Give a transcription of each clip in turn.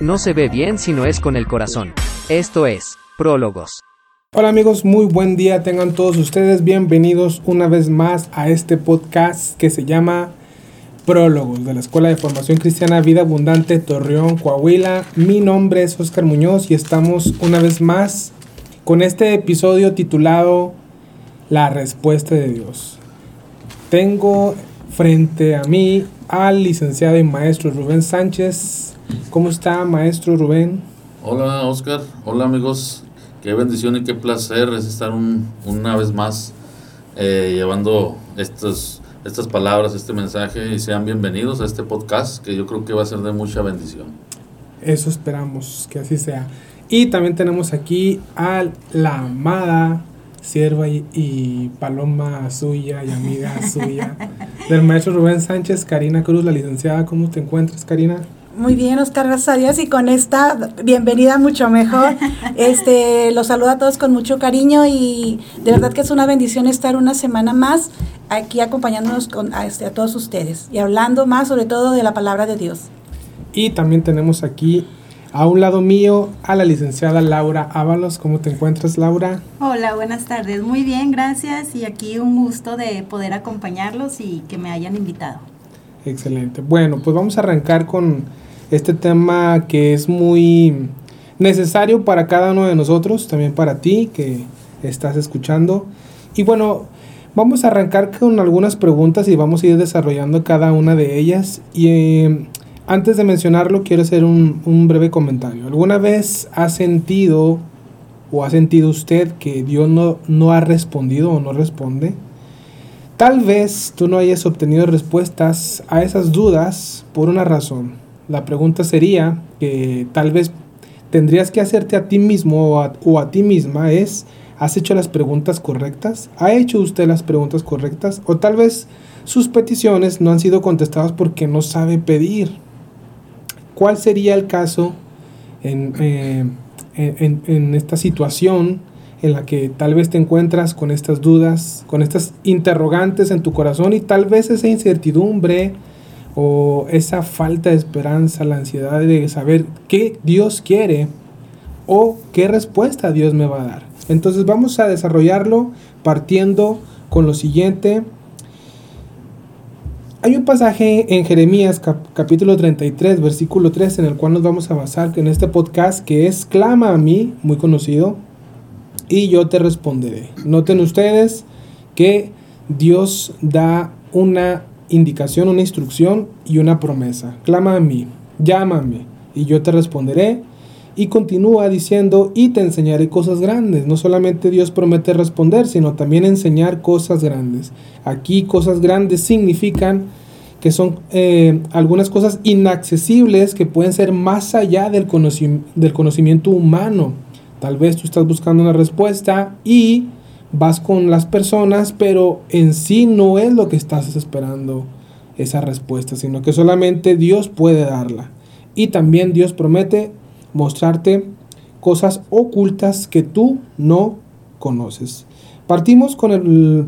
No se ve bien si no es con el corazón. Esto es, Prólogos. Hola amigos, muy buen día tengan todos ustedes. Bienvenidos una vez más a este podcast que se llama Prólogos de la Escuela de Formación Cristiana Vida Abundante Torreón, Coahuila. Mi nombre es Oscar Muñoz y estamos una vez más con este episodio titulado La Respuesta de Dios. Tengo frente a mí al licenciado y maestro Rubén Sánchez. ¿Cómo está, maestro Rubén? Hola, Oscar. Hola, amigos. Qué bendición y qué placer es estar una vez más eh, llevando estos, estas palabras, este mensaje y sean bienvenidos a este podcast que yo creo que va a ser de mucha bendición. Eso esperamos que así sea. Y también tenemos aquí a la amada sierva y, y, paloma suya y amiga suya del maestro Rubén Sánchez, Karina Cruz, la licenciada. ¿Cómo te encuentras, Karina? Muy bien, Oscar, gracias a Dios y con esta bienvenida mucho mejor. Este, los saludo a todos con mucho cariño y de verdad que es una bendición estar una semana más aquí acompañándonos con, a, este, a todos ustedes y hablando más sobre todo de la palabra de Dios. Y también tenemos aquí a un lado mío a la licenciada Laura Ábalos. ¿Cómo te encuentras, Laura? Hola, buenas tardes. Muy bien, gracias. Y aquí un gusto de poder acompañarlos y que me hayan invitado. Excelente. Bueno, pues vamos a arrancar con este tema que es muy necesario para cada uno de nosotros, también para ti que estás escuchando. Y bueno, vamos a arrancar con algunas preguntas y vamos a ir desarrollando cada una de ellas. Y eh, antes de mencionarlo, quiero hacer un, un breve comentario. ¿Alguna vez ha sentido o ha sentido usted que Dios no, no ha respondido o no responde? Tal vez tú no hayas obtenido respuestas a esas dudas por una razón la pregunta sería que tal vez tendrías que hacerte a ti mismo o a, o a, ti misma es, ¿has hecho las preguntas correctas? ¿Ha hecho usted las preguntas correctas? O tal vez sus peticiones no han sido contestadas porque no sabe pedir. ¿Cuál sería el caso en, eh, en, en esta situación en la que tal vez te encuentras con estas dudas, con estas interrogantes en tu corazón y tal vez esa incertidumbre? O esa falta de esperanza, la ansiedad de saber qué Dios quiere o qué respuesta Dios me va a dar. Entonces vamos a desarrollarlo partiendo con lo siguiente. Hay un pasaje en Jeremías capítulo 33, versículo 3, en el cual nos vamos a basar en este podcast que es Clama a mí, muy conocido, y yo te responderé. Noten ustedes que Dios da una indicación, una instrucción y una promesa. Clama a mí, llámame y yo te responderé. Y continúa diciendo, y te enseñaré cosas grandes. No solamente Dios promete responder, sino también enseñar cosas grandes. Aquí cosas grandes significan que son eh, algunas cosas inaccesibles que pueden ser más allá del, del conocimiento humano. Tal vez tú estás buscando una respuesta y vas con las personas, pero en sí no es lo que estás esperando esa respuesta, sino que solamente Dios puede darla. Y también Dios promete mostrarte cosas ocultas que tú no conoces. Partimos con el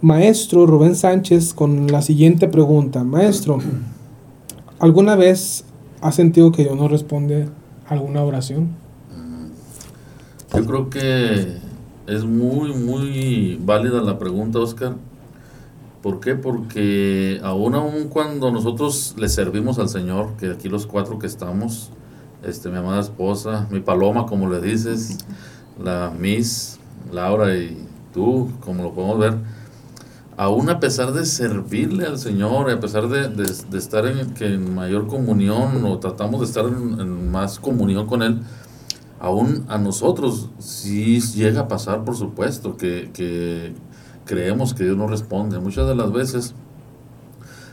maestro Rubén Sánchez con la siguiente pregunta. Maestro, ¿alguna vez has sentido que Dios no responde alguna oración? Yo creo que es muy, muy válida la pregunta, Oscar. ¿Por qué? Porque aún, aún cuando nosotros le servimos al Señor, que aquí los cuatro que estamos, este, mi amada esposa, mi paloma, como le dices, la Miss, Laura y tú, como lo podemos ver, aún a pesar de servirle al Señor, a pesar de, de, estar en, que mayor comunión o tratamos de estar en más comunión con Él, aún a nosotros sí llega a pasar, por supuesto, que, creemos que Dios no responde. Muchas de las veces,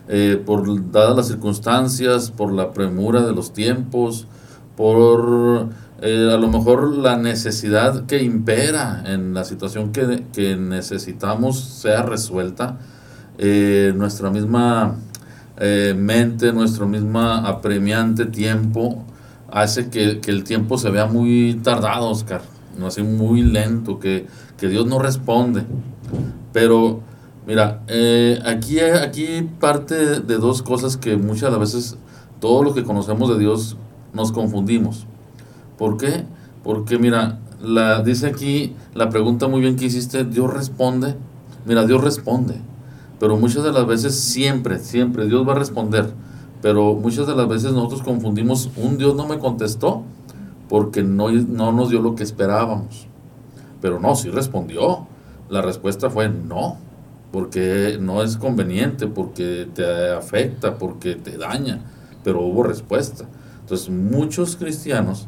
eh, por dadas las circunstancias, por la premura de los tiempos, por eh, a lo mejor la necesidad que impera en la situación que, necesitamos sea resuelta, eh, nuestra misma mente, nuestro misma apremiante tiempo, hace que, el tiempo se vea muy tardado, Oscar, no así muy lento, que, Dios no responde. Pero, mira, eh, aquí, aquí parte de dos cosas que muchas veces todos los que conocemos de Dios nos confundimos. ¿Por qué? Porque mira, la, dice aquí la pregunta muy bien que hiciste, Dios responde. Mira, Dios responde. Pero muchas de las veces, siempre, siempre, Dios va a responder. Pero muchas de las veces nosotros confundimos, un Dios no me contestó porque no, no nos dio lo que esperábamos. Pero no, sí respondió. La respuesta fue no, porque no es conveniente, porque te afecta, porque te daña. Pero hubo respuesta. Entonces muchos cristianos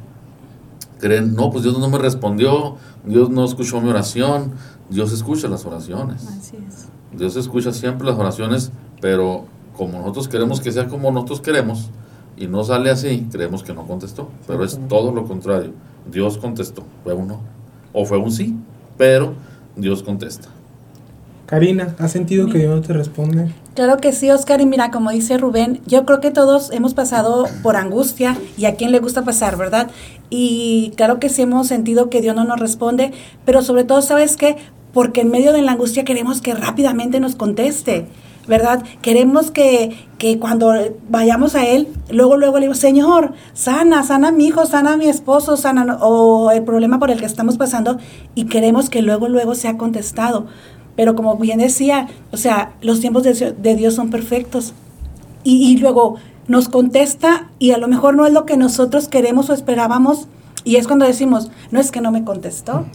creen, no, pues Dios no me respondió, Dios no escuchó mi oración. Dios escucha las oraciones. Así es. Dios escucha siempre las oraciones, pero como nosotros queremos que sea como nosotros queremos y no sale así, creemos que no contestó. Pero es todo lo contrario. Dios contestó, fue un no. O fue un sí, pero Dios contesta. Karina, ¿has sentido que Dios no te responde? Claro que sí, Oscar, y mira, como dice Rubén, yo creo que todos hemos pasado por angustia y a quién le gusta pasar, ¿verdad? Y claro que sí hemos sentido que Dios no nos responde, pero sobre todo, ¿sabes qué? Porque en medio de la angustia queremos que rápidamente nos conteste, ¿verdad? Queremos que, que cuando vayamos a Él, luego, luego le digo, Señor, sana, sana a mi hijo, sana a mi esposo, sana, o el problema por el que estamos pasando, y queremos que luego, luego sea contestado. Pero como bien decía, o sea, los tiempos de, de Dios son perfectos. Y, y, luego nos contesta y a lo mejor no es lo que nosotros queremos o esperábamos. Y es cuando decimos, no es que no me contestó.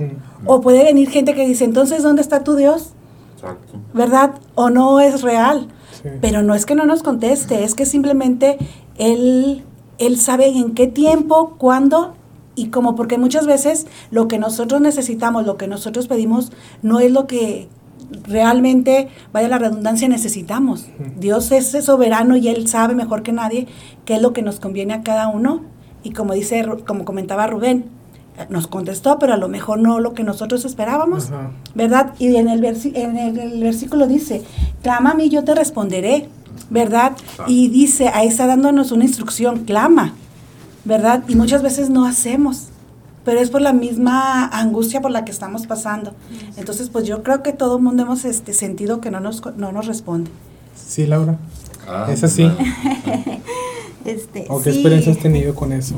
O puede venir gente que dice, entonces, ¿dónde está tu Dios? Exacto. ¿Verdad? O no es real. Sí. Pero no es que no nos conteste, es que simplemente Él, él sabe en qué tiempo, cuándo y cómo. Porque muchas veces lo que nosotros necesitamos, lo que nosotros pedimos, no es lo que realmente, vaya la redundancia, necesitamos. Dios es soberano y Él sabe mejor que nadie qué es lo que nos conviene a cada uno. Y como dice, como comentaba Rubén, nos contestó, pero a lo mejor no lo que nosotros esperábamos, Ajá. ¿verdad? Y en el, en el, el, versículo dice, clama a mí, yo te responderé, ¿verdad? Ajá. Y dice, ahí está dándonos una instrucción, clama, ¿verdad? Y muchas veces no hacemos pero es por la misma angustia por la que estamos pasando. Entonces, pues yo creo que todo el mundo hemos este, sentido que no nos, no nos responde. Sí, Laura. Ah, es así. este, ¿O qué sí. experiencia has tenido con eso?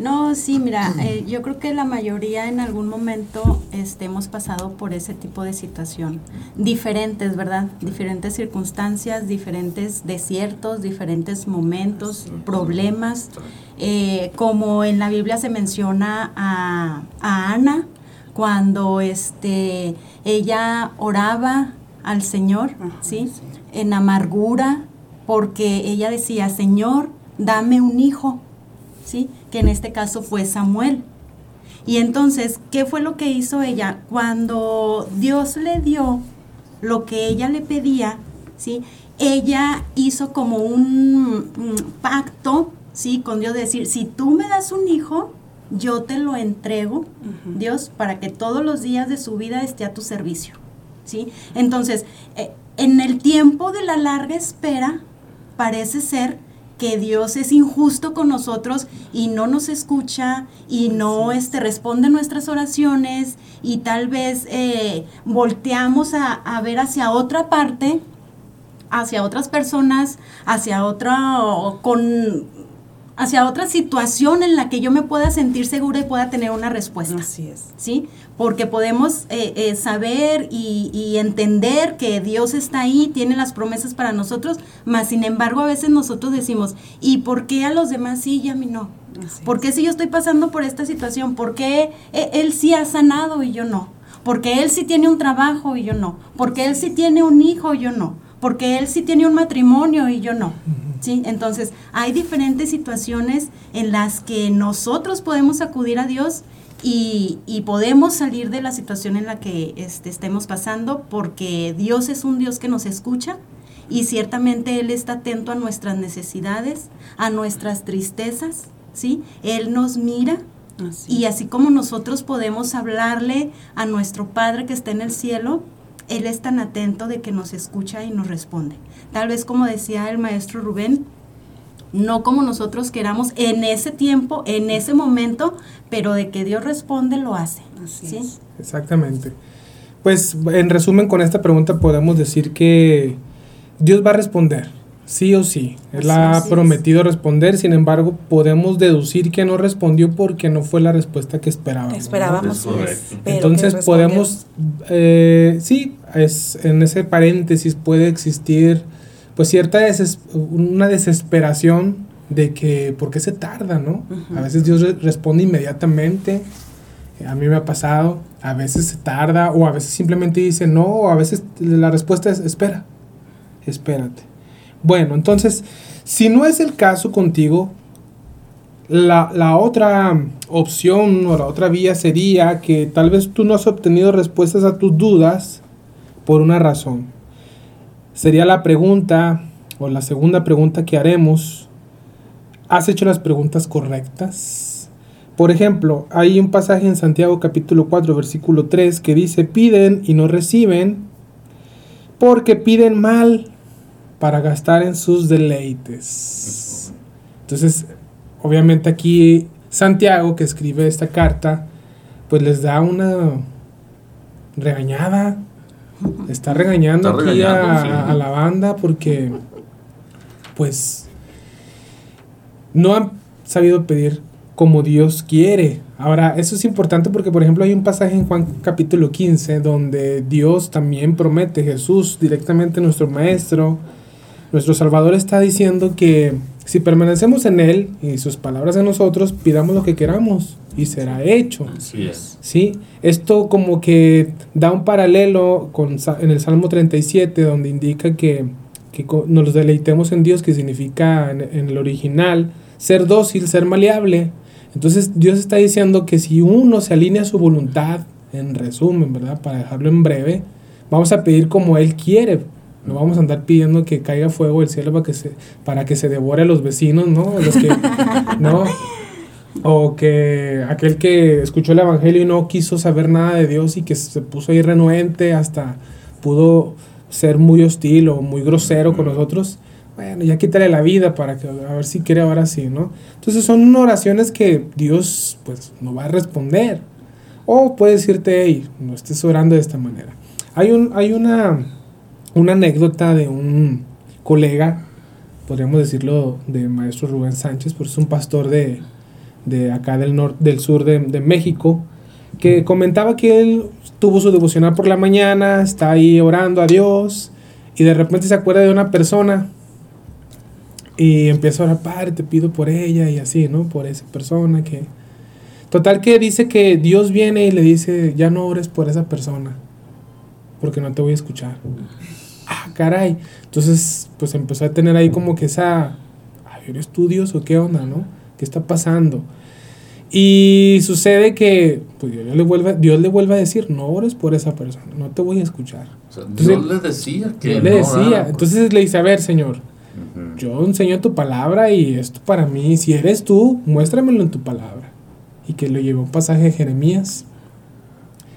No, sí, mira, eh, yo creo que la mayoría en algún momento este, hemos pasado por ese tipo de situación. Diferentes, ¿verdad? Diferentes circunstancias, diferentes desiertos, diferentes momentos, problemas. Eh, como en la Biblia se menciona a, a Ana, cuando este, ella oraba al Señor, ¿sí? En amargura, porque ella decía, Señor, dame un hijo, ¿sí? Que en este caso fue Samuel. Y entonces, ¿qué fue lo que hizo ella? Cuando Dios le dio lo que ella le pedía, ¿sí? Ella hizo como un, un pacto, ¿sí? Con Dios de decir, si tú me das un hijo, yo te lo entrego, uh -huh. Dios, para que todos los días de su vida esté a tu servicio, ¿sí? Entonces, eh, en el tiempo de la larga espera, parece ser que Dios es injusto con nosotros y no nos escucha y no este, responde nuestras oraciones y tal vez eh, volteamos a, a, ver hacia otra parte, hacia otras personas, hacia otra, con, hacia otra situación en la que yo me pueda sentir segura y pueda tener una respuesta. Así es. ¿Sí? Porque podemos eh, eh, saber y, y, entender que Dios está ahí, tiene las promesas para nosotros, mas sin embargo a veces nosotros decimos, ¿y por qué a los demás sí y a mí no? Así ¿Por qué es. si yo estoy pasando por esta situación? ¿Por qué eh, él sí ha sanado y yo no? Porque él sí tiene un trabajo y yo no. Porque él sí tiene un hijo y yo no. Porque él sí tiene un matrimonio y yo no. Uh -huh. ¿sí? Entonces, hay diferentes situaciones en las que nosotros podemos acudir a Dios y, y podemos salir de la situación en la que este, estemos pasando porque Dios es un Dios que nos escucha y ciertamente Él está atento a nuestras necesidades, a nuestras tristezas, ¿sí? Él nos mira así. y así como nosotros podemos hablarle a nuestro Padre que está en el cielo, Él es tan atento de que nos escucha y nos responde. Tal vez como decía el maestro Rubén, no como nosotros queramos en ese tiempo, en ese momento, pero de que Dios responde, lo hace. Así ¿sí? es. Exactamente. Pues en resumen, con esta pregunta podemos decir que Dios va a responder. sí o sí. Él Así ha prometido responder, sin embargo, podemos deducir que no respondió porque no fue la respuesta que esperábamos. ¿no? Esperábamos. Pero Entonces podemos, eh, sí, es, en ese paréntesis puede existir pues cierta deses- una desesperación de que, ¿por qué se tarda, no? A veces Dios re- responde inmediatamente, a mí me ha pasado, a veces se tarda, o a veces simplemente dice no, o a veces la respuesta es espera, espérate. Bueno, entonces, si no es el caso contigo, la, la otra opción o la otra vía sería que tal vez tú no has obtenido respuestas a tus dudas por una razón. Sería la pregunta o la segunda pregunta que haremos. ¿Has hecho las preguntas correctas? Por ejemplo, hay un pasaje en Santiago capítulo 4 versículo 3 que dice, piden y no reciben porque piden mal para gastar en sus deleites. Entonces, obviamente aquí Santiago, que escribe esta carta, pues les da una regañada. Está regañando Está aquí a, sí. a la banda porque, pues, no han sabido pedir como Dios quiere. Ahora, eso es importante porque, por ejemplo, hay un pasaje en Juan capítulo 15 donde Dios también promete, Jesús, directamente nuestro Maestro, nuestro Salvador está diciendo que si permanecemos en Él y sus palabras en nosotros, pidamos lo que queramos y será hecho. Así es. ¿sí? Esto como que da un paralelo con, en el Salmo 37, donde indica que, que nos deleitemos en Dios, que significa en, en el original ser dócil, ser maleable. Entonces Dios está diciendo que si uno se alinea a su voluntad, en resumen, ¿verdad? Para dejarlo en breve, vamos a pedir como Él quiere. No vamos a andar pidiendo que caiga fuego del cielo para que se, para que se devore a los vecinos, ¿no? Los que, ¿no? O que aquel que escuchó el Evangelio y no quiso saber nada de Dios y que se puso ahí renuente hasta pudo ser muy hostil o muy grosero con nosotros. Bueno, ya quítale la vida para que a ver si quiere ahora sí, ¿no? Entonces son oraciones que Dios pues no va a responder. O puede decirte, hey, no estés orando de esta manera. Hay, un, hay una, una anécdota de un colega, podríamos decirlo, de maestro Rubén Sánchez, pues es un pastor de, de acá del, norte del sur de, de México, que comentaba que él tuvo su devocional por la mañana, está ahí orando a Dios, y de repente se acuerda de una persona y empieza a orar, Padre, te pido por ella y así, ¿no? Por esa persona que... Total que dice que Dios viene y le dice, ya no ores por esa persona, porque no te voy a escuchar. Ah, caray. Entonces, pues empezó a tener ahí como que esa, a ver, estudios o qué onda, ¿no? ¿Qué está pasando? Y sucede que pues Dios le vuelve, Dios le vuelve a decir, no ores por esa persona, no te voy a escuchar. O sea, Entonces, Dios le decía que Dios le decía, por- entonces le dice, a ver, Señor, yo enseño tu palabra y esto para mí, si eres tú, muéstramelo en tu palabra. Y que le llevó un pasaje de Jeremías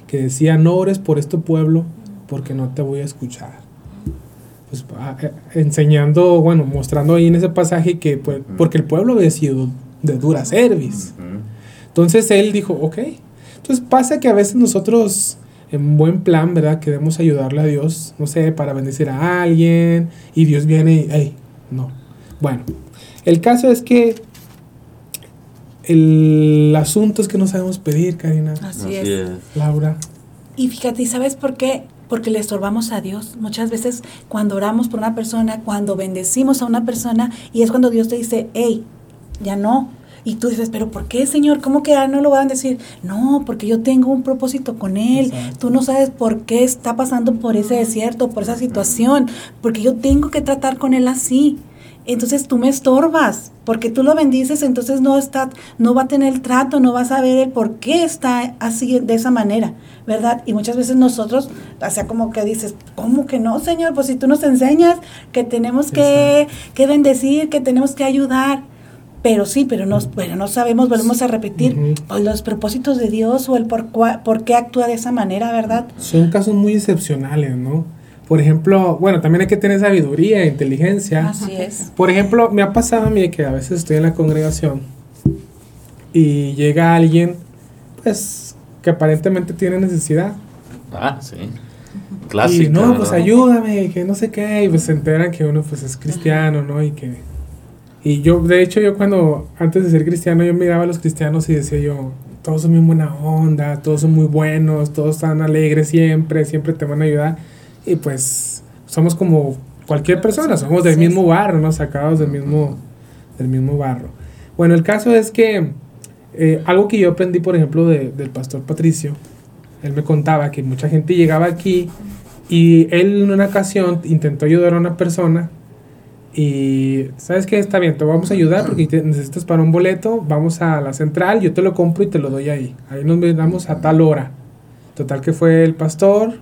que decía, no ores por este pueblo porque no te voy a escuchar. Pues ah, eh, enseñando, bueno, mostrando ahí en ese pasaje que, pues, porque el pueblo había sido de dura cerviz. Ujú. Entonces él dijo, ok. Entonces pasa que a veces nosotros, en buen plan, ¿verdad? Queremos ayudarle a Dios, no sé, para bendecir a alguien, y Dios viene y, hey, no. Bueno, el caso es que el asunto es que no sabemos pedir, Karina, Así, Así es. es. Laura. Y fíjate, ¿y sabes por qué? Porque le estorbamos a Dios. Muchas veces cuando oramos por una persona, cuando bendecimos a una persona, y es cuando Dios te dice, hey, ya no. Y tú dices, pero ¿por qué, Señor? ¿Cómo que ah, no lo van a decir? No, porque yo tengo un propósito con Él. Exacto. Tú no sabes por qué está pasando por ese desierto, por esa situación, porque yo tengo que tratar con Él así. Entonces tú me estorbas, porque tú lo bendices, entonces no está, no va a tener trato, no vas a ver el por qué está así de esa manera, ¿verdad? Y muchas veces nosotros, o sea, como que dices, ¿cómo que no, Señor? Pues si tú nos enseñas que tenemos que, que bendecir, que tenemos que ayudar. Pero sí, pero no, pero no sabemos, volvemos a repetir, pues, los propósitos de Dios o el por, por qué actúa de esa manera, ¿verdad? Son casos muy excepcionales, ¿no? Por ejemplo, bueno, también hay que tener sabiduría e inteligencia. Así es. Por ejemplo, me ha pasado a mí que a veces estoy en la congregación y llega alguien, pues, que aparentemente tiene necesidad. Ah, sí. Clásica. y no, ¿verdad? pues ayúdame, que no sé qué, y pues se enteran que uno pues es cristiano, ¿no? Y que... Y yo, de hecho, yo cuando, antes de ser cristiano, yo miraba a los cristianos y decía yo, todos son bien buena onda, todos son muy buenos, todos están alegres siempre, siempre te van a ayudar. Y pues somos como cualquier persona, somos del mismo barro, ¿no? Sacados del mismo, del mismo barro. Bueno, el caso es que eh, algo que yo aprendí, por ejemplo, de- del pastor Patricio, él me contaba que mucha gente llegaba aquí y él en una ocasión intentó ayudar a una persona y, ¿sabes qué? Está bien, te vamos a ayudar porque te- necesitas para un boleto, vamos a la central, yo te lo compro y te lo doy ahí. Ahí nos vemos a tal hora. Total que fue el pastor,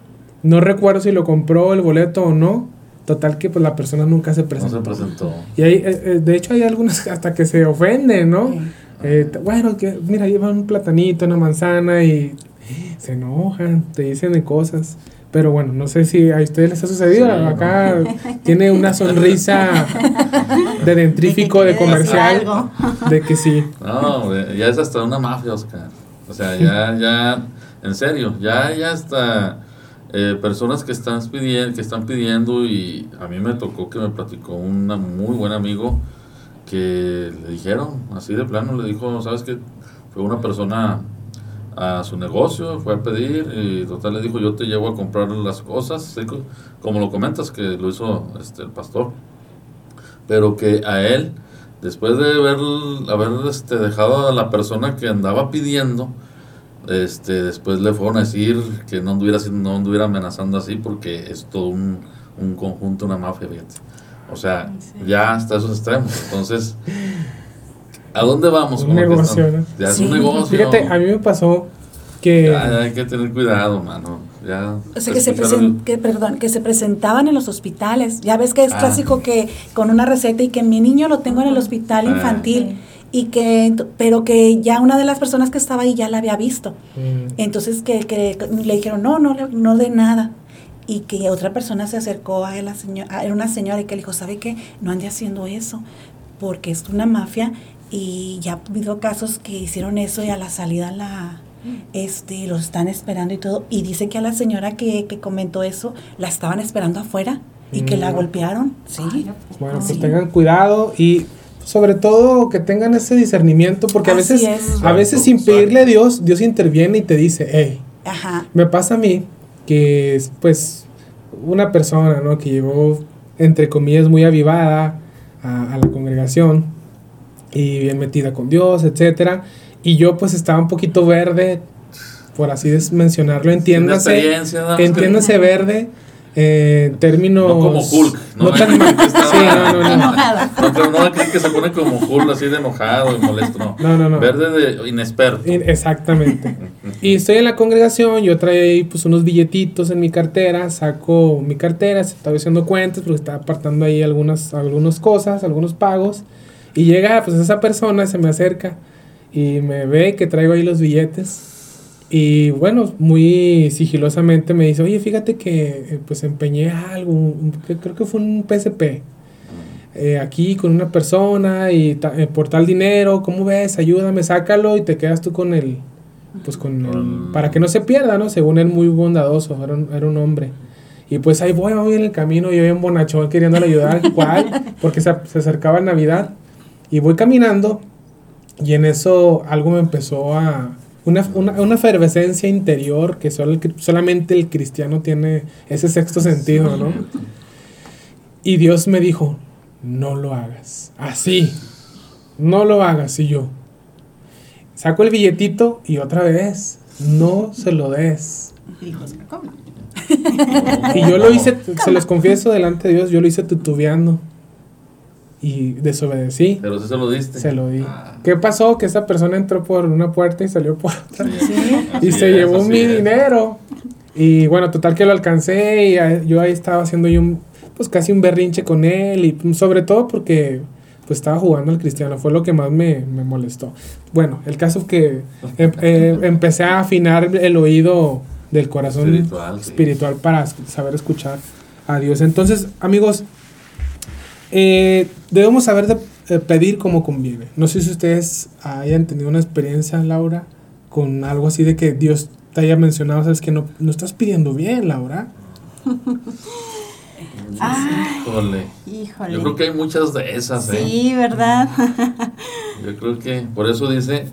no recuerdo si lo compró el boleto o no. Total que pues la persona nunca se No presentó. se presentó. Y hay, eh, eh, de hecho hay algunas hasta que se ofenden, ¿no? Eh, bueno, que mira, llevan un platanito, una manzana y se enojan, te dicen de cosas. Pero bueno, no sé si a ustedes les ha sucedido. Sí, Acá tiene una sonrisa de dentrífico, de decir comercial, de que sí. No, ya es hasta una mafia, Oscar. O sea, ya, ya, en serio, ya, ya hasta eh, personas que están pidiendo, que están pidiendo y a mí me tocó que me platicó un muy buen amigo que le dijeron, así de plano, le dijo, ¿sabes qué? Fue una persona a su negocio, fue a pedir y total le dijo, yo te llevo a comprar las cosas, co- como lo comentas que lo hizo este, el pastor pero que a él, después de haber, haber este, dejado a la persona que andaba pidiendo, este, después le fueron a decir que no anduviera, no anduviera amenazando así porque es todo un, un conjunto, una mafia, fíjate. O sea, ya hasta esos extremos. Entonces, ¿a dónde vamos? Un negocio, estamos? ¿no? Ya es Sí. un negocio. Fíjate, a mí me pasó que... Ya, ya hay que tener cuidado, mano. Ya, O sea, que se, escucharon- presen- que, perdón, que se presentaban en los hospitales. Ya ves que es Ah. clásico que con una receta y que mi niño lo tengo en el hospital Ah. infantil. Y que, pero que ya una de las personas que estaba ahí ya la había visto. Mm, Entonces que, que le dijeron, no, no, le- no de nada. Y que otra persona se acercó a la señora, era una señora y que le dijo, ¿sabe qué? No ande haciendo eso, porque es una mafia y ya ha habido casos que hicieron eso y a la salida la este los están esperando y todo. Y dice que a la señora que, que comentó eso, la estaban esperando afuera y que la Mm. golpearon. Sí. Bueno, pues Sí. tengan cuidado y sobre todo que tengan ese discernimiento porque a veces, es. a veces sin pedirle a Dios, Dios interviene y te dice, hey, Ajá. Me pasa a mí que es pues una persona, ¿no? Que llegó, entre comillas, muy avivada a, a la congregación y bien metida con Dios, etcétera. Y yo pues estaba un poquito verde, por así mencionarlo, entiéndase, entiéndase verde, eh, en términos... No como Hulk, No, no, tan... estaba- sí, no, no, no. No, pero no que se pone como Hulk así de enojado y molesto, no. No, no, no. Verde de inexperto. In- Exactamente. Y estoy en la congregación, yo traía ahí pues unos billetitos en mi cartera, saco mi cartera, estaba haciendo cuentas porque estaba apartando ahí algunas, algunas cosas, algunos pagos. Y llega pues esa persona, se me acerca y me ve que traigo ahí los billetes. Y bueno, muy sigilosamente me dice, oye, fíjate que eh, pues empeñé algo, un- que creo que fue un PSP. eh, aquí con una persona y ta- eh, por tal dinero, ¿cómo ves? Ayúdame, sácalo y te quedas tú con el, pues con el, para que no se pierda, ¿no? Según él muy bondadoso, era un, era un hombre. Y pues ahí voy, voy en el camino, yo bien bonachón queriéndole ayudar, ¿cuál? Porque se, se acercaba Navidad. Y voy caminando y en eso algo me empezó a... Una, una, una efervescencia interior que solo el solamente el cristiano tiene ese sexto sentido, ¿no? Y Dios me dijo, no lo hagas. Así, no lo hagas. Y yo, saco el billetito y otra vez, no se lo des. Y dijo, ¿cómo? Y yo lo hice, se los confieso delante de Dios, yo lo hice tutubeando. Y desobedecí, Pero sí se lo diste. se lo di. Ah, ¿Qué pasó? Que esa persona entró por una puerta y salió por otra. sí, Y así se es, llevó mi es. dinero. Y bueno, total que lo alcancé y a- yo ahí estaba haciendo yo un, pues casi un berrinche con él y sobre todo porque pues estaba jugando al cristiano, fue lo que más me, me molestó. Bueno, el caso que em- eh, empecé a afinar el oído del corazón Espiritual, sí. espiritual para es- saber escuchar a Dios. Entonces, amigos, eh, debemos saber de, eh, pedir como conviene. No sé si ustedes hayan tenido una experiencia, Laura, con algo así de que Dios te haya mencionado, sabes que no, no estás pidiendo bien, Laura. Híjole. Híjole. Yo creo que hay muchas de esas, ¿eh? Sí, ¿verdad? Yo creo que por eso dice,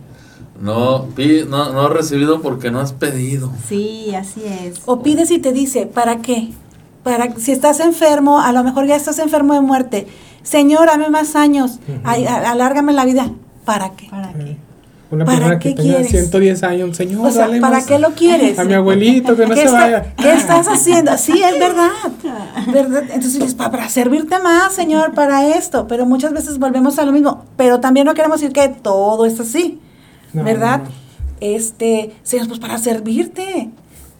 no, pi- no, no has recibido porque no has pedido. sí, así es. O pides y te dice, ¿para qué? Para si estás enfermo, a lo mejor ya estás enfermo de muerte. Señor, dame más años, ay, alárgame la vida. ¿Para qué? ¿Para qué? Una ¿Para persona que tenga quieres? 110 años, señor, O sea, dale ¿para más qué lo quieres? A mi abuelito, que no ¿Qué, se está- vaya. qué estás haciendo? Sí, es verdad. ¿verdad? Entonces dices, "Pa- para servirte más, Señor, para esto. Pero muchas veces volvemos a lo mismo. Pero también no queremos decir que todo es así. No, ¿Verdad? no, no. Este, Señor, pues para servirte.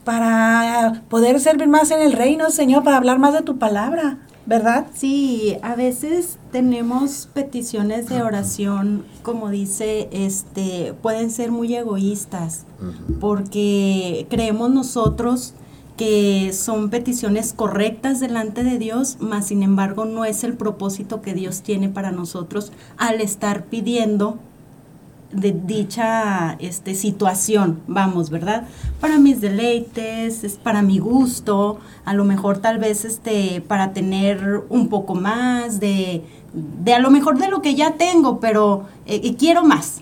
Para poder servir más en el reino, Señor, para hablar más de tu palabra. ¿Verdad? Sí, a veces tenemos peticiones de oración, como dice, este, pueden ser muy egoístas, porque creemos nosotros que son peticiones correctas delante de Dios, mas sin embargo no es el propósito que Dios tiene para nosotros al estar pidiendo de dicha este, situación, vamos, ¿verdad? Para mis deleites, es para mi gusto, a lo mejor tal vez este, para tener un poco más de, de a lo mejor de lo que ya tengo, pero eh, quiero más,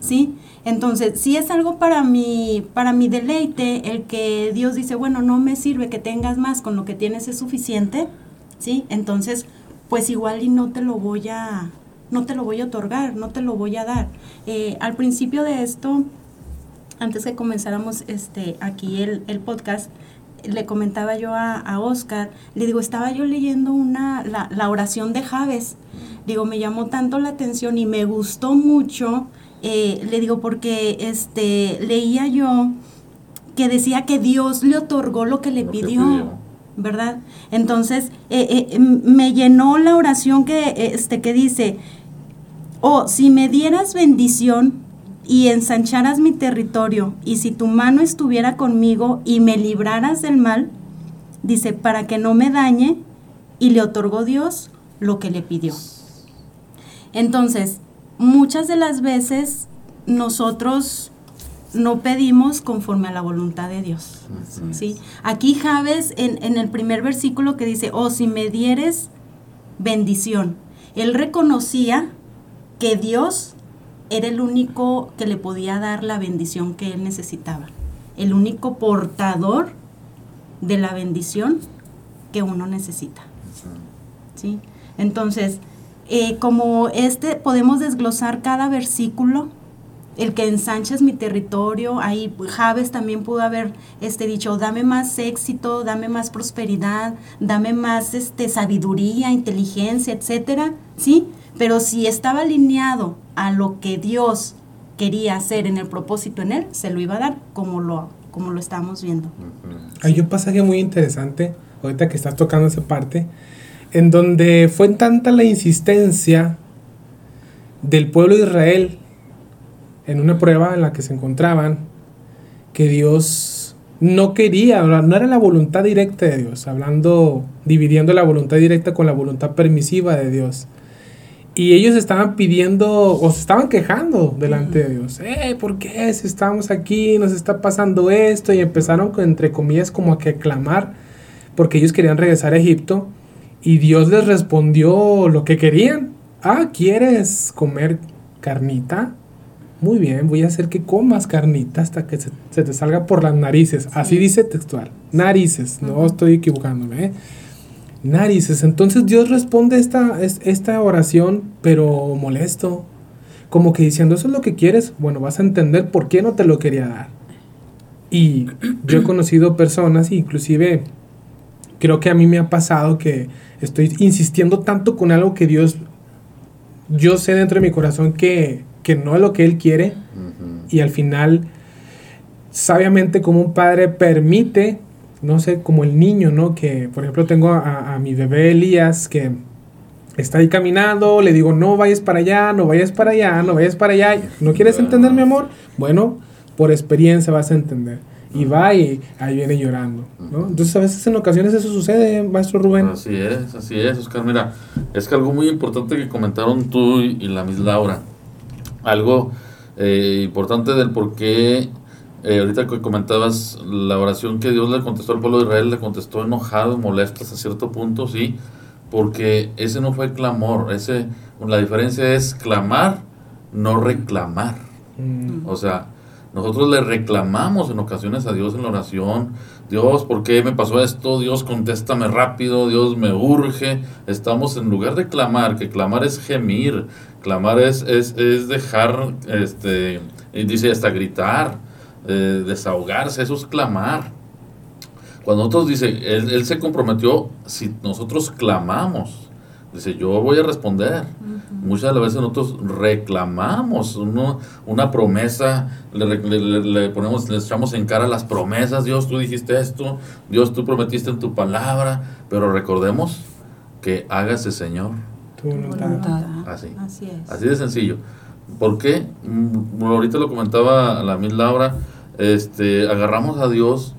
¿sí? Entonces, si es algo para mi, para mi deleite, el que Dios dice, bueno, no me sirve que tengas más, con lo que tienes es suficiente, ¿sí? Entonces, pues igual y no te lo voy a, no te lo voy a otorgar, no te lo voy a dar. Eh, al principio de esto, antes que comenzáramos este, aquí el, el podcast, le comentaba yo a, a Oscar, le digo, estaba yo leyendo una, la, la oración de Javes, digo, me llamó tanto la atención y me gustó mucho, eh, le digo, porque este, leía yo que decía que Dios le otorgó lo que le Lo que pidió. ¿Verdad? Entonces, eh, eh, em, me llenó la oración que, eh, este, que dice, oh, si me dieras bendición y ensancharas mi territorio, y si tu mano estuviera conmigo y me libraras del mal, dice, para que no me dañe, y le otorgó Dios lo que le pidió. Entonces, muchas de las veces nosotros no pedimos conforme a la voluntad de Dios. ¿sí? Aquí Javes, en, en el primer versículo que dice, oh, si me dieres bendición, él reconocía que Dios era el único que le podía dar la bendición que él necesitaba, el único portador de la bendición que uno necesita. ¿sí? Entonces, eh, como este, podemos desglosar cada versículo, el que ensanches mi territorio, ahí Javes también pudo haber este, dicho, dame más éxito, dame más prosperidad, dame más este, sabiduría, inteligencia, etcétera, ¿sí? Pero si estaba alineado a lo que Dios quería hacer en el propósito en él, se lo iba a dar como lo, como lo estamos viendo. Hay un pasaje muy interesante, ahorita que estás tocando esa parte, en donde fue tanta la insistencia del pueblo de Israel en una prueba en la que se encontraban, que Dios no quería, no era la voluntad directa de Dios, hablando, dividiendo la voluntad directa con la voluntad permisiva de Dios. Y ellos estaban pidiendo o se estaban quejando delante de Dios. Eh, ¿por qué? Si estamos aquí, nos está pasando esto. Y empezaron, entre comillas, como a que clamar, porque ellos querían regresar a Egipto. Y Dios les respondió lo que querían. Ah, ¿quieres comer carnita? Muy bien, voy a hacer que comas carnita hasta que se, se te salga por las narices. Así dice textual. Narices, no estoy equivocándome. ¿eh? Narices. Entonces Dios responde esta, es- esta oración, pero molesto. Como que diciendo, eso es lo que quieres. Bueno, vas a entender por qué no te lo quería dar. Y yo he conocido personas, inclusive creo que a mí me ha pasado que estoy insistiendo tanto con algo que Dios, yo sé dentro de mi corazón que, que no es lo que Él quiere. Y al final, sabiamente como un padre permite, no sé, como el niño, ¿no? Que, por ejemplo, tengo a, a mi bebé Elías que está ahí caminando, le digo, no vayas para allá, no vayas para allá, no vayas para allá. ¿No quieres entender, mi amor? Bueno, por experiencia vas a entender. Y va y ahí viene llorando, ¿no? Entonces a veces en ocasiones eso sucede, maestro Rubén. Así es, así es, Oscar. Mira, es que algo muy importante que comentaron tú y, y la Miss Laura, algo eh, importante del por qué eh, ahorita que comentabas la oración que Dios le contestó al pueblo de Israel, le contestó enojado, molesto hasta cierto punto, sí, porque ese no fue clamor, ese, la diferencia es clamar, no reclamar. Mm. O sea, nosotros le reclamamos en ocasiones a Dios en la oración, Dios, ¿por qué me pasó esto? Dios, contéstame rápido, Dios, me urge. Estamos en lugar de clamar, que clamar es gemir, clamar es, es, es dejar, este, dice hasta gritar, eh, desahogarse, eso es clamar. Cuando nosotros dice, él se comprometió, si nosotros clamamos, dice, yo voy a responder. Muchas de las veces nosotros reclamamos uno, una promesa, le, le- le- le ponemos, le echamos en cara las promesas, Dios, tú dijiste esto, Dios, tú prometiste en tu palabra, pero recordemos que hágase Señor. Tu voluntad. Así. Así es. Así de sencillo. ¿Por qué? Mm, ahorita lo comentaba la mil Laura, este, agarramos a Dios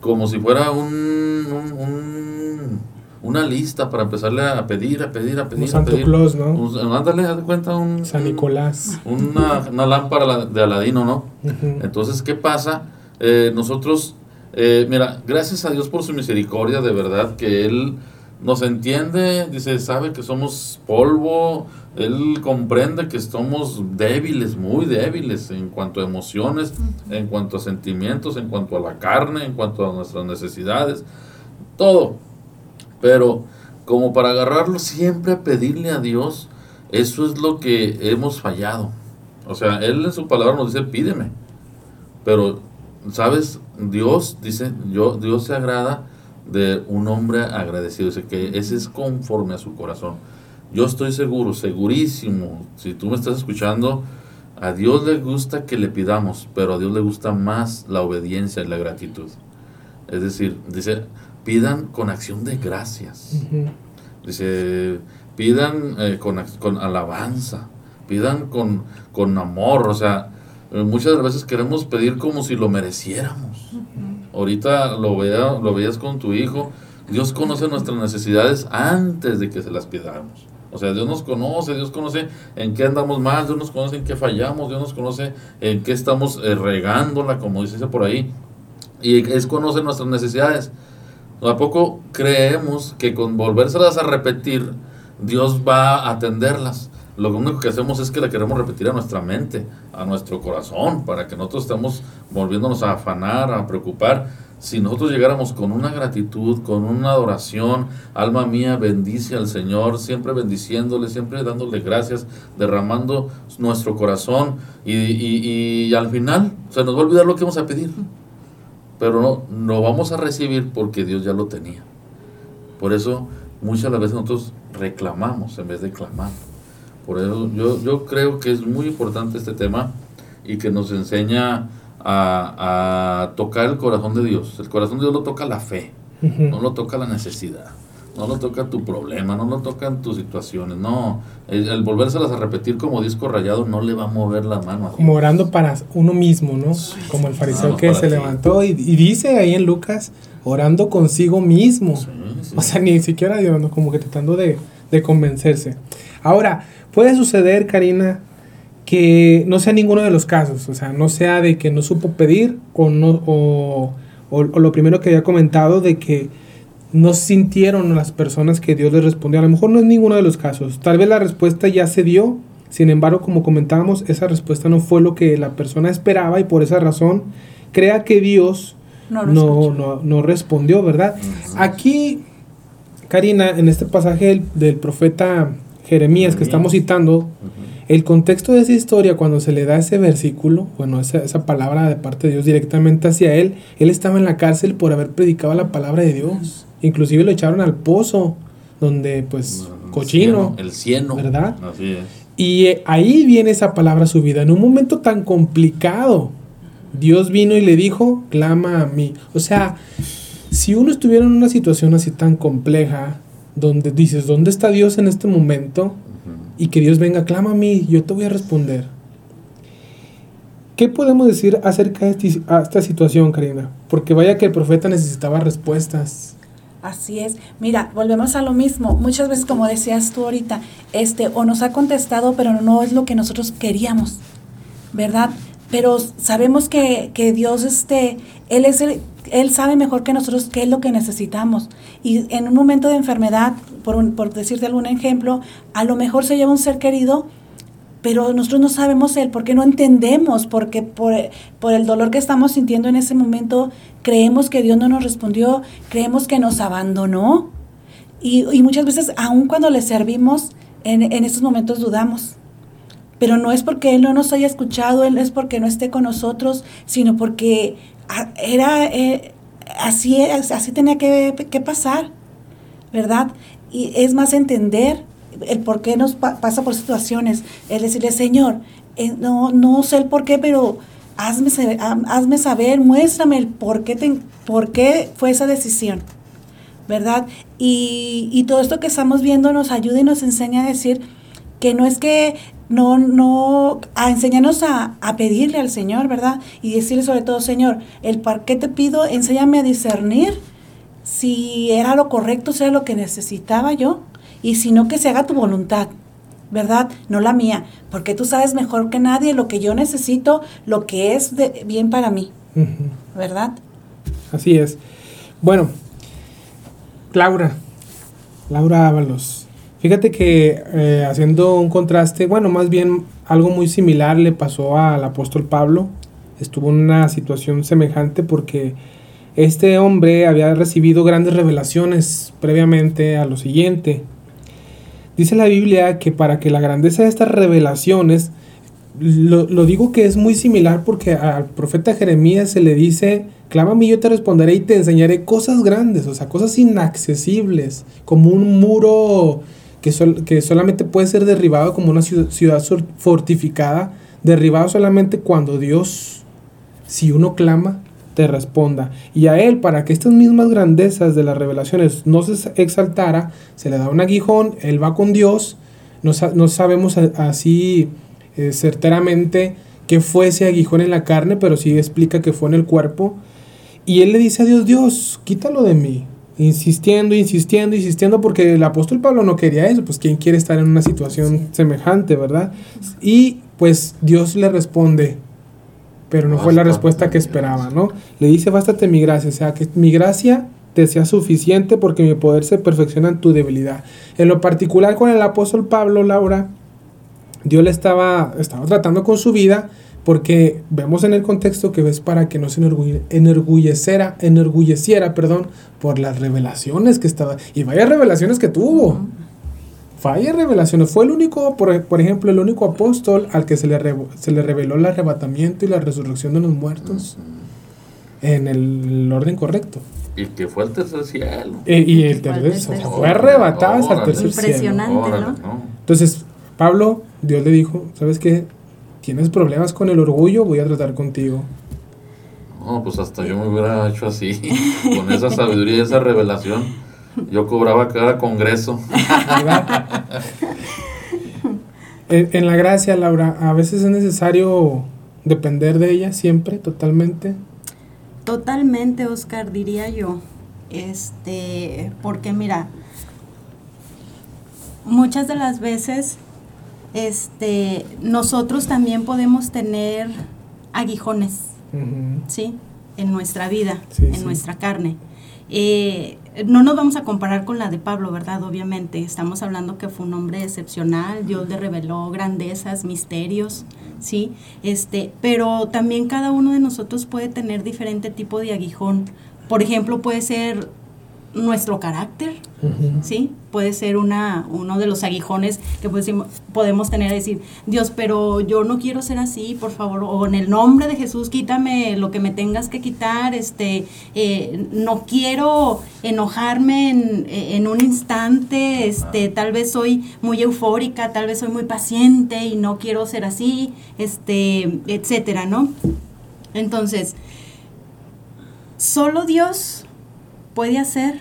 como si fuera un, un- un- una lista para empezarle a pedir, a pedir, a pedir, a Santo pedir. Claus, ¿no? Un- ándale, haz de cuenta un, San un- Nicolás. una, una lámpara de Aladino, ¿no? Entonces, ¿qué pasa? Eh, nosotros, eh, mira, gracias a Dios por su misericordia, de verdad, que Él nos entiende, dice, sabe que somos polvo, Él comprende que somos débiles, muy débiles en cuanto a emociones, en cuanto a sentimientos, en cuanto a la carne, en cuanto a nuestras necesidades, todo. Pero como para agarrarlo siempre a pedirle a Dios, eso es lo que hemos fallado. O sea, Él en su palabra nos dice, pídeme. Pero, ¿sabes? Dios dice, yo, Dios se agrada de un hombre agradecido. Dice que ese es conforme a su corazón. Yo estoy seguro, segurísimo, si tú me estás escuchando, a Dios le gusta que le pidamos, pero a Dios le gusta más la obediencia y la gratitud. Es decir, dice, pidan con acción de gracias. Dice, pidan eh, con, con alabanza, pidan con, con amor. O sea, eh, muchas veces queremos pedir como si lo mereciéramos. Ahorita lo, vea, lo veías con tu hijo. Dios conoce nuestras necesidades antes de que se las pidamos. O sea, Dios nos conoce, Dios conoce en qué andamos mal, Dios nos conoce en qué fallamos, Dios nos conoce en qué estamos eh, regándola, como dice por ahí. Y es conoce nuestras necesidades. ¿A poco creemos que con volvérselas a repetir, Dios va a atenderlas? Lo único que hacemos es que la queremos repetir a nuestra mente, a nuestro corazón, para que nosotros estemos volviéndonos a afanar, a preocupar. Si nosotros llegáramos con una gratitud, con una adoración, alma mía, bendice al Señor, siempre bendiciéndole, siempre dándole gracias, derramando nuestro corazón y, y- y al final se nos va a olvidar lo que vamos a pedir pero no, no vamos a recibir porque Dios ya lo tenía. Por eso muchas de las veces nosotros reclamamos en vez de clamar. Por eso yo, yo creo que es muy importante este tema y que nos enseña a, a tocar el corazón de Dios. El corazón de Dios lo toca la fe, no lo toca la necesidad, no lo toca tu problema, no lo tocan tus situaciones. No, el, el volvérselas a repetir como disco rayado no le va a mover la mano a. Como orando para uno mismo, ¿no? Como el fariseo que se ti. levantó y, y dice ahí en Lucas, orando consigo mismo. Sí, sí. O sea, ni siquiera Dios, ¿no? como que tratando de, de convencerse. Ahora, puede suceder, Karina, que no sea ninguno de los casos. O sea, no sea de que no supo pedir o, no, o, o- o lo primero que había comentado de que no sintieron las personas que Dios les respondió. A lo mejor no es ninguno de los casos. Tal vez la respuesta ya se dio. Sin embargo, como comentábamos, esa respuesta no fue lo que la persona esperaba y por esa razón crea que Dios No no, no, no respondió, ¿verdad? Aquí, Karina, en este pasaje del, del profeta Jeremías que estamos citando, el contexto de esa historia, cuando se le da ese versículo, bueno, esa, esa palabra de parte de Dios directamente hacia él, él estaba en la cárcel por haber predicado la palabra de Dios. Inclusive lo echaron al pozo, donde pues El cochino. cieno, El cieno. ¿verdad? Así es. Y eh, ahí viene esa palabra a su vida. En un momento tan complicado, Dios vino y le dijo, clama a mí. O sea, si uno estuviera en una situación así tan compleja, donde dices, ¿dónde está Dios en este momento? Y que Dios venga, clama a mí, yo te voy a responder. ¿Qué podemos decir acerca de esta situación, Karina? Porque vaya que el profeta necesitaba respuestas. Así es. Mira, volvemos a lo mismo. Muchas veces, como decías tú ahorita, este, o nos ha contestado, pero no es lo que nosotros queríamos, ¿verdad? pero sabemos que, que Dios, este, Él es el, Él sabe mejor que nosotros qué es lo que necesitamos. Y en un momento de enfermedad, por, un- por decirte algún ejemplo, a lo mejor se lleva un ser querido, pero nosotros no sabemos el por qué no entendemos, porque por, por el dolor que estamos sintiendo en ese momento, creemos que Dios no nos respondió, creemos que nos abandonó. Y, y muchas veces, aun cuando le servimos, en, en momentos dudamos. Pero no es porque Él no nos haya escuchado, Él es porque no esté con nosotros, sino porque ah, era eh, así, así tenía que, que pasar, ¿verdad? Y es más entender el por qué nos pa- pasa por situaciones, es decirle, Señor, eh, no, no sé el por qué, pero hazme, saber- ha- hazme saber, muéstrame el por qué, por qué fue esa decisión. ¿verdad? Y, y todo esto que estamos viendo nos ayuda y nos enseña a decir que no es que no, no, a enseñarnos a, a pedirle al Señor, ¿verdad? Y decirle sobre todo, Señor, el por qué te pido, enséñame a discernir si era lo correcto, si era lo que necesitaba yo, y si no, que se haga tu voluntad, ¿verdad? No la mía, porque tú sabes mejor que nadie lo que yo necesito, lo que es de, bien para mí. ¿verdad? Así es. Bueno, Laura, Laura Ábalos. Fíjate que eh, haciendo un contraste, bueno, más bien algo muy similar le pasó al apóstol Pablo. Estuvo en una situación semejante porque este hombre había recibido grandes revelaciones previamente a lo siguiente. Dice la Biblia que para que la grandeza de estas revelaciones, lo, lo digo que es muy similar porque al profeta Jeremías se le dice, clama a mí, yo te responderé y te enseñaré cosas grandes, o sea, cosas inaccesibles, como un muro que, sol- que solamente puede ser derribado como una ciudad, ciudad fortificada, derribado solamente cuando Dios, si uno clama, te responda. Y a él, para que estas mismas grandezas de las revelaciones no se exaltara, se le da un aguijón, él va con Dios, no, no sabemos así eh, certeramente qué fue ese aguijón en la carne, pero sí explica que fue en el cuerpo. Y él le dice a Dios, Dios, quítalo de mí. Insistiendo, insistiendo, insistiendo, porque el apóstol Pablo no quería eso, pues quién quiere estar en una situación semejante, ¿verdad? Y pues Dios le responde, pero no fue la respuesta que esperaba. ¿no? Le dice, bástate mi gracia, o sea, que mi gracia te sea suficiente porque mi poder se perfecciona en tu debilidad. En lo particular con el apóstol Pablo, Laura, Dios le estaba, estaba tratando con su vida porque vemos en el contexto que es para que no se enorgulle- enorgulleciera, enorgulleciera, perdón, por las revelaciones que estaba, y vaya revelaciones que tuvo. Vaya revelaciones. Fue el único, por, por ejemplo, el único apóstol al que se le, revo- se le reveló el arrebatamiento y la resurrección de los muertos en el orden correcto. Y que fue al tercer cielo. E- y el Fue al tercer, cielo. fue arrebatado hasta el tercer cielo. Impresionante. ¿no? ¿no? Entonces, Pablo, Dios le dijo, ¿sabes qué? Tienes problemas con el orgullo, voy a tratar contigo. No, pues hasta yo me hubiera hecho así, con esa sabiduría y esa revelación. Yo cobraba cada congreso. en, la gracia, Laura, a veces es necesario depender de ella siempre, totalmente. Totalmente, Oscar, diría yo. Este, porque mira, muchas de las veces este nosotros también podemos tener aguijones. ¿sí? En nuestra vida, Sí, en sí. nuestra carne. Eh, no nos vamos a comparar con la de Pablo, ¿verdad? Obviamente, estamos hablando que fue un hombre excepcional, Dios le reveló grandezas, misterios, ¿sí? Este, pero también cada uno de nosotros puede tener diferente tipo de aguijón. Por ejemplo, puede ser nuestro carácter. ¿sí? Puede ser una, uno de los aguijones que pues, podemos tener, decir, Dios, pero yo no quiero ser así, por favor, o en el nombre de Jesús, quítame lo que me tengas que quitar, este, eh, no quiero enojarme en, en un instante, este, tal vez soy muy eufórica, tal vez soy muy paciente y no quiero ser así, este, etcétera, ¿no? Entonces, solo Dios puede hacer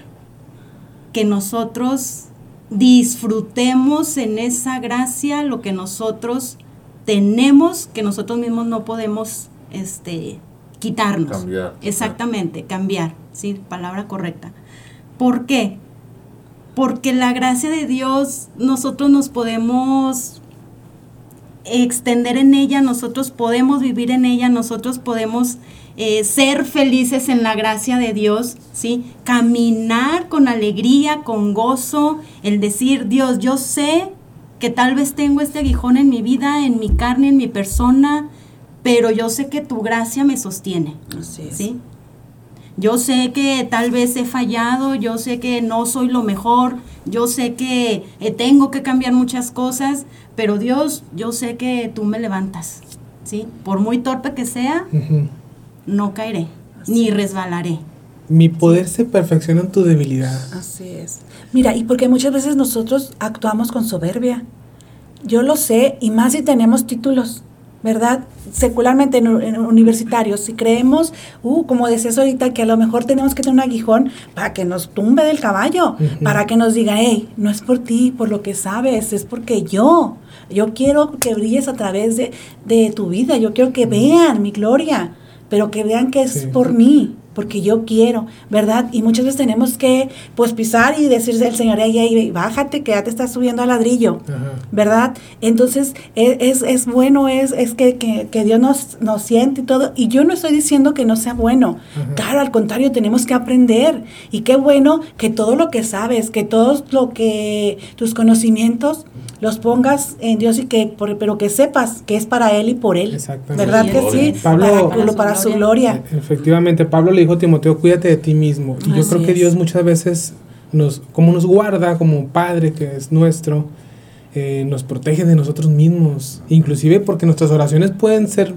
que nosotros disfrutemos en esa gracia lo que nosotros tenemos, que nosotros mismos no podemos este, quitarnos. Cambiar. Exactamente, cambiar, sí, palabra correcta. ¿Por qué? Porque la gracia de Dios nosotros nos podemos extender en ella, nosotros podemos vivir en ella, nosotros podemos eh, ser felices en la gracia de Dios, ¿sí? Caminar con alegría, con gozo, el decir, Dios, yo sé que tal vez tengo este aguijón en mi vida, en mi carne, en mi persona, pero yo sé que tu gracia me sostiene. Así es. ¿sí? Yo sé que tal vez he fallado, yo sé que no soy lo mejor, yo sé que eh, tengo que cambiar muchas cosas, pero Dios, yo sé que tú me levantas, ¿sí? Por muy torpe que sea, Ujú. No caeré, ni resbalaré. Mi poder se perfecciona en tu debilidad. Así es. Mira, y porque muchas veces nosotros actuamos con soberbia. Yo lo sé, y más si tenemos títulos, ¿verdad? Secularmente en, en universitarios, si creemos, uh, como decías ahorita, que a lo mejor tenemos que tener un aguijón para que nos tumbe del caballo, para que nos diga, hey, no es por ti, por lo que sabes, es porque yo, yo quiero que brilles a través de, de tu vida, yo quiero que vean mi gloria, pero que vean que es Sí. por mí, porque yo quiero, ¿verdad? Y muchas veces tenemos que, pues, pisar y decirle al Señor, ey, ey, bájate, que ya te estás subiendo al ladrillo, Ajá. ¿verdad? Entonces, e- es, es bueno, es, es que, que, que Dios nos, nos siente y todo. Y yo no estoy diciendo que no sea bueno. Ajá. Claro, al contrario, tenemos que aprender. Y qué bueno que todo lo que sabes, que todo lo que tus conocimientos los pongas en Dios y que, por- pero que sepas que es para Él y por Él. Exactamente. ¿Verdad que sí? Pablo- para, para su gloria. Efectivamente, Pablo le dijo a Timoteo, cuídate de ti mismo. Y yo Así creo que es. Dios muchas veces nos, como nos guarda, como Padre que es nuestro, eh, nos protege de nosotros mismos. Inclusive porque nuestras oraciones pueden ser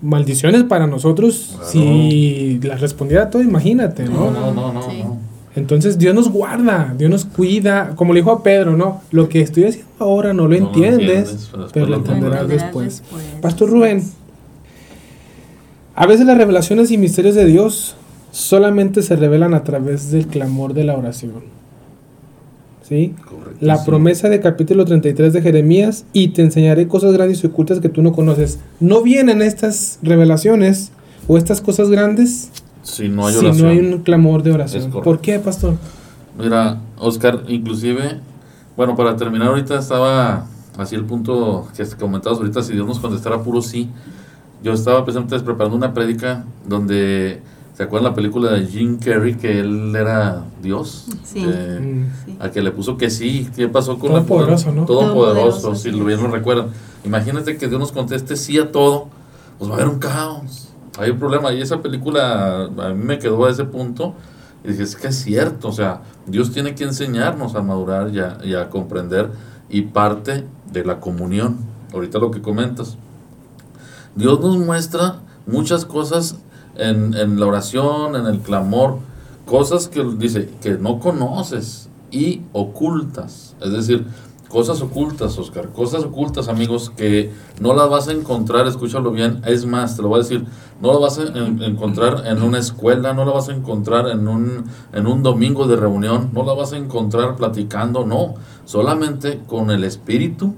maldiciones para nosotros Claro. si las respondiera todo, imagínate, No, ¿no? no, no, no. Sí. no. Entonces Dios nos guarda, Dios nos cuida, como le dijo a Pedro, ¿no? Lo que estoy haciendo ahora no lo No entiendes, entiendes, pero después pero lo entenderás después. después. Pastor Rubén, a veces las revelaciones y misterios de Dios solamente se revelan a través del clamor de la oración. ¿Sí? La promesa de capítulo 33 de Jeremías, y te enseñaré cosas grandes y ocultas que tú no conoces. No vienen estas revelaciones o estas cosas grandes Si no hay si oración. no hay un clamor de oración. ¿Por qué, pastor? Mira, Oscar, inclusive, bueno, para terminar ahorita estaba así el punto que comentabas ahorita, si Dios nos contestara puro sí. Yo estaba precisamente preparando una prédica donde, ¿se acuerdan la película de Jim Carrey que él era Dios? Sí. Eh, Mm. Sí. a que le puso que sí, ¿qué pasó con la Todopoderoso, ¿no? Todopoderoso, Todopoderoso, si sí. lo bien lo recuerdan. Imagínate que Dios nos conteste sí a todo, pues va a haber un caos, hay un problema. Y esa película a mí me quedó a ese punto y dije, es que es cierto, o sea, Dios tiene que enseñarnos a madurar y a, y a comprender y parte de la comunión. Ahorita lo que comentas. Dios nos muestra muchas cosas en, en la oración, en el clamor, cosas que dice que no conoces y ocultas. Es decir, cosas ocultas, Oscar, cosas ocultas, amigos, que no las vas a encontrar, escúchalo bien, es más, te lo voy a decir, no las vas a en- encontrar en una escuela, no la vas a encontrar en un, en un domingo de reunión, no la vas a encontrar platicando, no, solamente con el Espíritu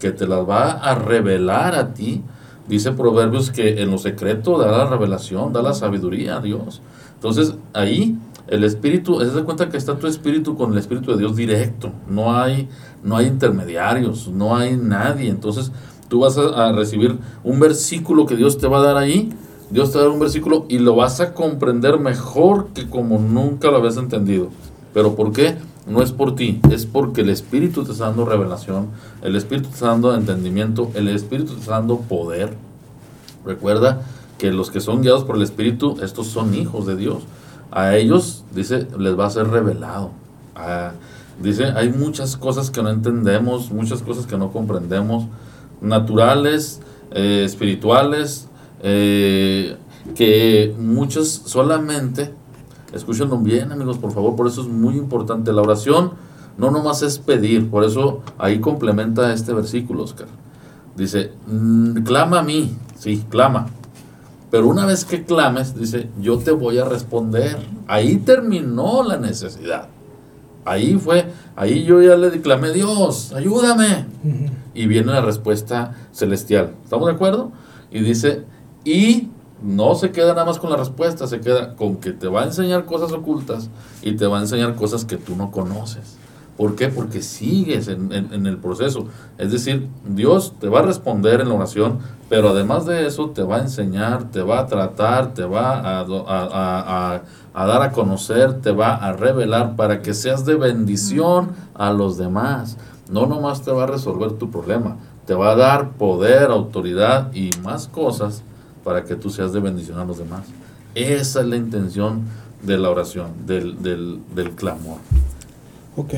que te las va a revelar a ti. Dice Proverbios que en lo secreto da la revelación, da la sabiduría a Dios. Entonces ahí el Espíritu, es de cuenta que está tu Espíritu con el Espíritu de Dios directo. No hay, no hay intermediarios, no hay nadie. Entonces tú vas a, a recibir un versículo que Dios te va a dar ahí. Dios te va a dar un versículo y lo vas a comprender mejor que como nunca lo habías entendido. ¿Pero por qué? No es por ti, es porque el Espíritu te está dando revelación, el Espíritu te está dando entendimiento, el Espíritu te está dando poder. Recuerda que los que son guiados por el Espíritu, estos son hijos de Dios. A ellos, dice, les va a ser revelado. Dice, hay muchas cosas que no entendemos, muchas cosas que no comprendemos, naturales, eh, espirituales, eh, que muchas solamente, escúchenlo bien amigos, por favor, por eso es muy importante. La oración no nomás es pedir, por eso ahí complementa este versículo, Oscar. Dice, "Mm, clama a mí, sí, clama. Pero una vez que clames, dice, yo te voy a responder. Ahí terminó la necesidad. Ahí fue, ahí yo ya le clamé, Dios, ayúdame. Y viene la respuesta celestial. ¿Estamos de acuerdo? Y dice, y no se queda nada más con la respuesta, se queda con que te va a enseñar cosas ocultas y te va a enseñar cosas que tú no conoces. ¿Por qué? Porque sigues en, en, el proceso. Es decir, Dios te va a responder en la oración, pero además de eso te va a enseñar, te va a tratar, te va a, a, a, dar a conocer, te va a revelar para que seas de bendición a los demás. No nomás te va a resolver tu problema, te va a dar poder, autoridad y más cosas para que tú seas de bendición a los demás. Esa es la intención de la oración, del, del, del clamor. Ok.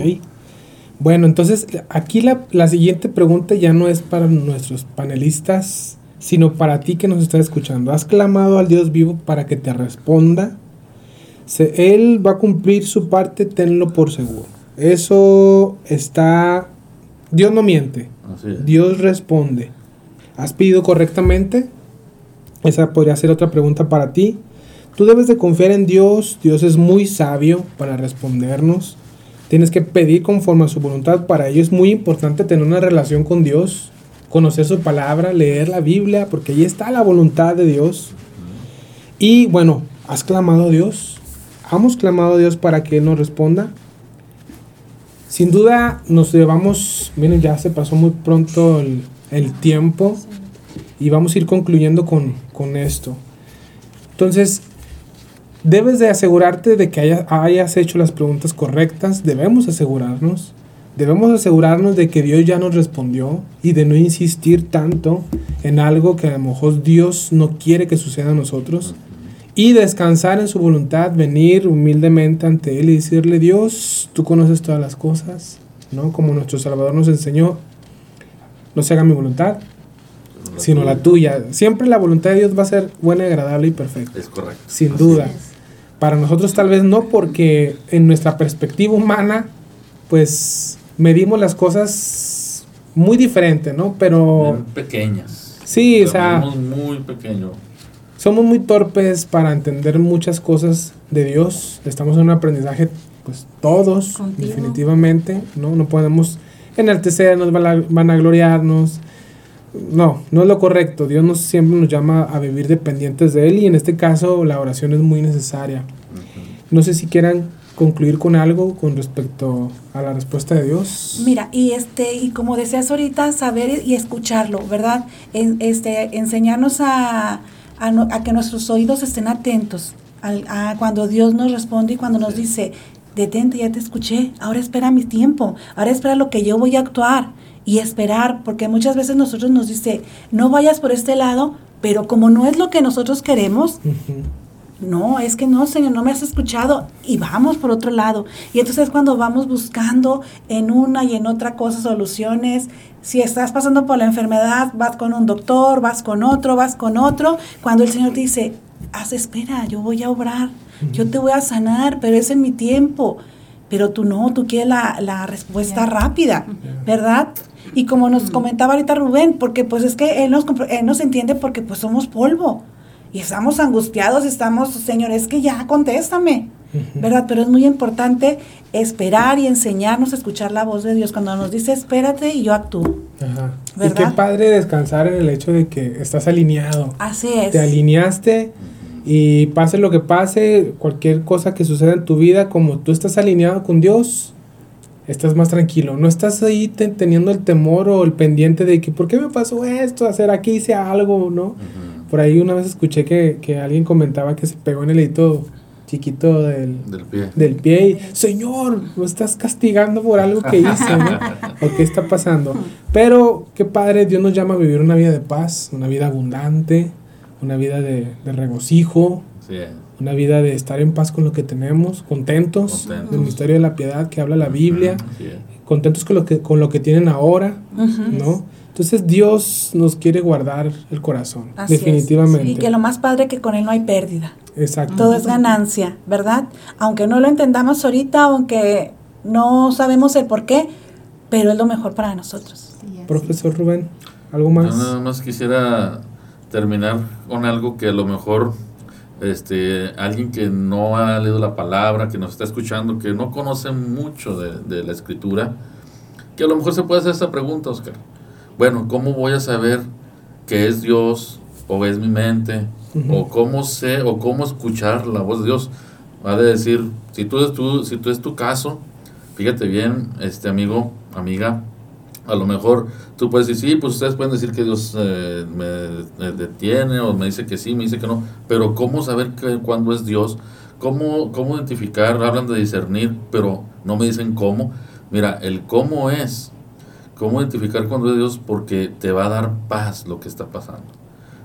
Bueno, entonces aquí la, la, siguiente pregunta ya no es para nuestros panelistas, sino para ti que nos estás escuchando. ¿Has clamado al Dios vivo para que te responda? Se, él va a cumplir su parte, tenlo por seguro. Eso está... Dios no miente. Dios responde. ¿Has pedido correctamente? Esa podría ser otra pregunta para ti. Tú debes de confiar en Dios. Dios es muy sabio para respondernos. Tienes que pedir conforme a su voluntad. Para ello es muy importante tener una relación con Dios, conocer su palabra, leer la Biblia, porque ahí está la voluntad de Dios. Y bueno, ¿has clamado a Dios? ¿Hemos clamado a Dios para que Él nos responda? Sin duda nos llevamos, miren, ya se pasó muy pronto el, tiempo y vamos a ir concluyendo con, con esto. Entonces, Debes de asegurarte de que hayas hecho las preguntas correctas, debemos asegurarnos. Debemos asegurarnos de que Dios ya nos respondió y de no insistir tanto en algo que a lo mejor Dios no quiere que suceda a nosotros. Y descansar en su voluntad, venir humildemente ante Él y decirle, Dios, tú conoces todas las cosas, ¿no? Como nuestro Salvador nos enseñó, no se haga mi voluntad, sino la tuya. Siempre la voluntad de Dios va a ser buena, agradable y perfecta. Es correcto. Sin duda. Para nosotros tal vez no, porque en nuestra perspectiva humana, pues medimos las cosas muy diferente, ¿no? Pero... pequeñas. Sí, o sea... Somos muy pequeños. Somos muy torpes para entender muchas cosas de Dios. Estamos en un aprendizaje, pues todos, definitivamente, ¿no? No podemos enaltecernos, vanagloriarnos. No, no es lo correcto. Dios nos, siempre nos llama a vivir dependientes de Él y en este caso la oración es muy necesaria. No sé si quieran concluir con algo con respecto a la respuesta de Dios. Mira, y este y como deseas ahorita saber y escucharlo, ¿verdad? En, este enseñarnos a, a, que nuestros oídos estén atentos a, cuando Dios nos responde y cuando nos dice, detente, ya te escuché, ahora espera mi tiempo, ahora espera lo que yo voy a actuar y esperar, porque muchas veces nosotros nos dice, no vayas por este lado, pero como no es lo que nosotros queremos, no, es que no, Señor, no me has escuchado y vamos por otro lado. Y entonces cuando vamos buscando en una y en otra cosa soluciones, si estás pasando por la enfermedad, vas con un doctor, vas con otro, vas con otro, cuando el Señor dice, haz espera, yo voy a obrar, yo te voy a sanar, pero es en mi tiempo. Pero tú no, tú quieres la, la respuesta rápida, ¿verdad? Y como nos comentaba ahorita Rubén, porque pues es que él nos, él nos entiende porque pues somos polvo. Y estamos angustiados, estamos, Señor, es que ya contéstame. ¿Verdad? Pero es muy importante esperar y enseñarnos a escuchar la voz de Dios cuando nos dice espérate y yo actúo. Ajá. Y qué padre descansar en el hecho de que estás alineado. Así es. Te alineaste y pase lo que pase, cualquier cosa que suceda en tu vida, como tú estás alineado con Dios, estás más tranquilo. No estás ahí teniendo el temor o el pendiente de que, ¿por qué me pasó esto? Hacer aquí hice algo, ¿no? Por ahí una vez escuché que, que, alguien comentaba que se pegó en el dedito chiquito del, del, pie. del pie y, Señor, lo estás castigando por algo que hice, ¿no? ¿O qué está pasando? Pero qué padre, Dios nos llama a vivir una vida de paz, una vida abundante, una vida de, de regocijo. Sí una vida de estar en paz con lo que tenemos, contentos, del misterio de la piedad que habla la Biblia, contentos con lo que con lo que tienen ahora, ¿no? Entonces Dios nos quiere guardar el corazón, definitivamente. Y que lo más padre que con él no hay pérdida. Exacto. Todo es ganancia, ¿verdad? Aunque no lo entendamos ahorita, aunque no sabemos el por qué, pero es lo mejor para nosotros. Profesor Rubén, ¿algo más? nada más quisiera terminar con algo que a lo mejor este, alguien que no ha leído la palabra, que nos está escuchando, que no conoce mucho de, la escritura, que a lo mejor se puede hacer esta pregunta, Oscar. Bueno, ¿cómo voy a saber que es Dios o es mi mente? O cómo sé o cómo escuchar la voz de Dios. Va a decir, si tú, tú, si tú es tu caso, Fíjate bien, este amigo, amiga, a lo mejor tú puedes decir, sí, pues ustedes pueden decir que Dios eh, me, detiene o me dice que sí, me dice que no, pero ¿cómo saber que, cuándo es Dios? ¿Cómo, ¿Cómo identificar? Hablan de discernir, pero no me dicen cómo. Mira, el cómo es, cómo identificar cuándo es Dios, porque te va a dar paz lo que está pasando.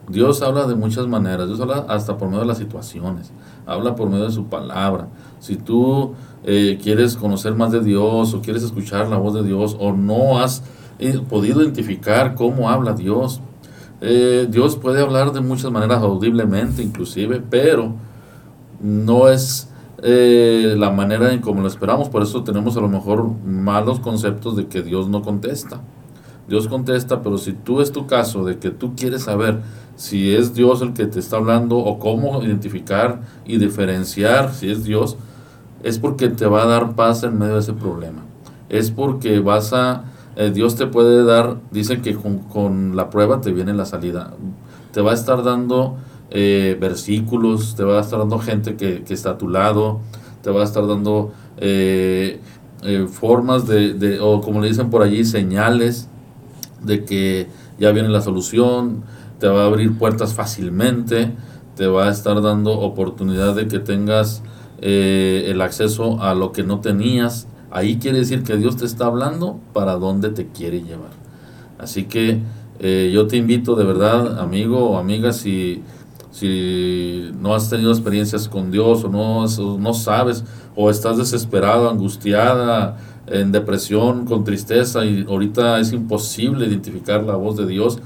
Dios habla de muchas maneras, Dios habla hasta por medio de las situaciones, habla por medio de su palabra. Si tú eh, quieres conocer más de Dios o quieres escuchar la voz de Dios o no has eh, podido identificar cómo habla Dios, eh, Dios puede hablar de muchas maneras audiblemente inclusive, pero no es la manera en como lo esperamos, por eso tenemos a lo mejor malos conceptos de que Dios no contesta. Dios contesta, pero si tú es tu caso de que tú quieres saber si es Dios el que te está hablando o cómo identificar y diferenciar si es Dios, es porque te va a dar paz en medio de ese problema. Es porque vas a, eh, Dios te puede dar, dicen que con, la prueba te viene la salida. Te va a estar dando eh, versículos, te va a estar dando gente que, está a tu lado, te va a estar dando eh, formas de, de, o como le dicen por allí, señales de que ya viene la solución, te va a abrir puertas fácilmente, te va a estar dando oportunidad de que tengas eh, el acceso a lo que no tenías, ahí quiere decir que Dios te está hablando para dónde te quiere llevar. Así que eh, yo te invito de verdad, amigo o amiga, si, si no has tenido experiencias con Dios o no, no sabes o estás desesperado, angustiada, en depresión, con tristeza y ahorita es imposible identificar la voz de Dios,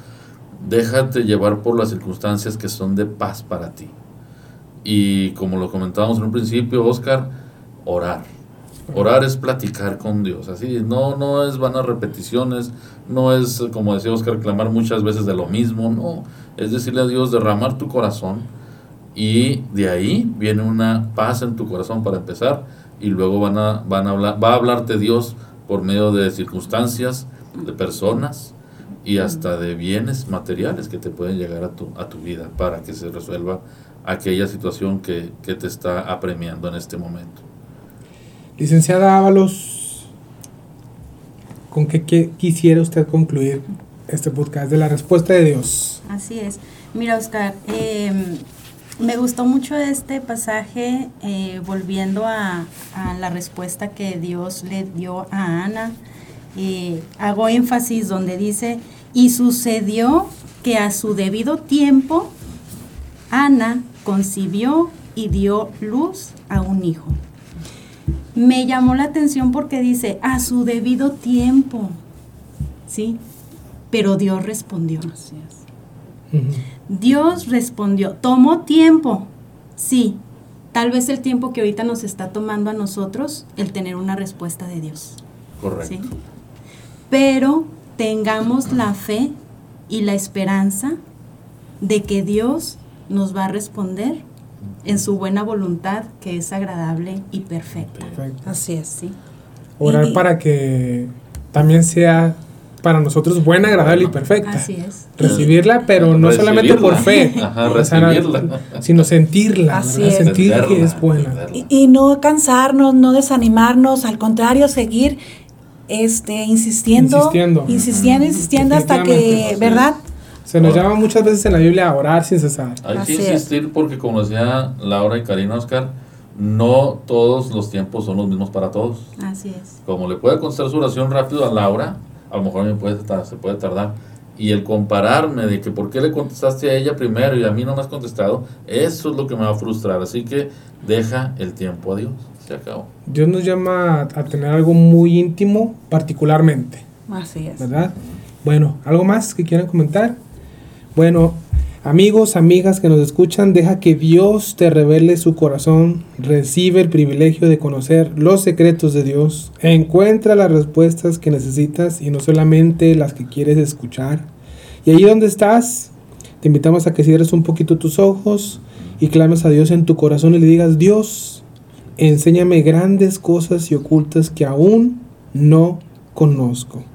déjate llevar por las circunstancias que son de paz para ti. Y como lo comentábamos en un principio, Oscar, orar. Orar es platicar con Dios, así, no, no es vanas repeticiones, no es, como decía Oscar, clamar muchas veces de lo mismo, no, es decirle a Dios, derramar tu corazón y de ahí viene una paz en tu corazón para empezar. Y luego van a, van a hablar, va a hablarte Dios por medio de circunstancias, de personas y hasta de bienes materiales que te pueden llegar a tu, a tu vida para que se resuelva aquella situación que, te está apremiando en este momento. Licenciada Ábalos, ¿con qué, quisiera usted concluir este podcast de la respuesta de Dios? Así es. Mira, Oscar, em, me gustó mucho este pasaje, eh, volviendo a, la respuesta que Dios le dio a Ana. Eh, hago énfasis donde dice, y sucedió que a su debido tiempo, Ana concibió y dio luz a un hijo. Me llamó la atención porque dice, a su debido tiempo, ¿sí? Pero Dios respondió. Dios respondió, tomó tiempo, sí, tal vez el tiempo que ahorita nos está tomando a nosotros el tener una respuesta de Dios. Correcto. Pero tengamos la fe y la esperanza de que Dios nos va a responder en su buena voluntad que es agradable y perfecta. Así es. ¿sí? Orar para que también sea para nosotros buena, agradable y perfecta. Así es. Recibirla, pero no solamente por fe, sino sentirla, sentir que es buena. Y, no cansarnos, no desanimarnos, al contrario, seguir este insistiendo, insistiendo, insistiendo, insistiendo hasta que, ¿verdad? Se nos llama muchas veces en la Biblia a orar sin cesar. Hay que insistir porque como decía Laura y Karina Oscar, no todos los tiempos son los mismos para todos. Así es. Como le puede contestar su oración rápido a Laura, a lo mejor me puede se puede tardar. Y el compararme de que por qué le contestaste a ella primero y a mí no me has contestado, eso es lo que me va a frustrar. Así que deja el tiempo a Dios. Se acabó. Dios nos llama a, tener algo muy íntimo, particularmente. Así es. ¿Verdad? Bueno, ¿algo más que quieran comentar? Bueno, amigos, amigas que nos escuchan, deja que Dios te revele su corazón, recibe el privilegio de conocer los secretos de Dios, encuentra las respuestas que necesitas y no solamente las que quieres escuchar. Y ahí donde estás, te invitamos a que cierres un poquito tus ojos y clames a Dios en tu corazón y le digas, Dios, enséñame grandes cosas y ocultas que aún no conozco.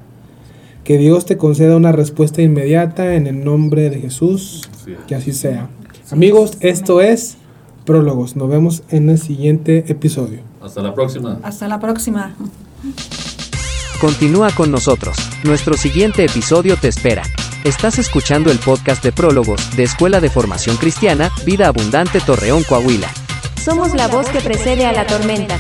Que Dios te conceda una respuesta inmediata en el nombre de Jesús. Que así sea. Amigos, esto es Prólogos. Nos vemos en el siguiente episodio. Hasta la próxima. Hasta la próxima. Continúa con nosotros. Nuestro siguiente episodio te espera. Estás escuchando el podcast de prólogos de Escuela de Formación Cristiana, Vida Abundante Torreón, Coahuila. Somos la voz que precede a la tormenta.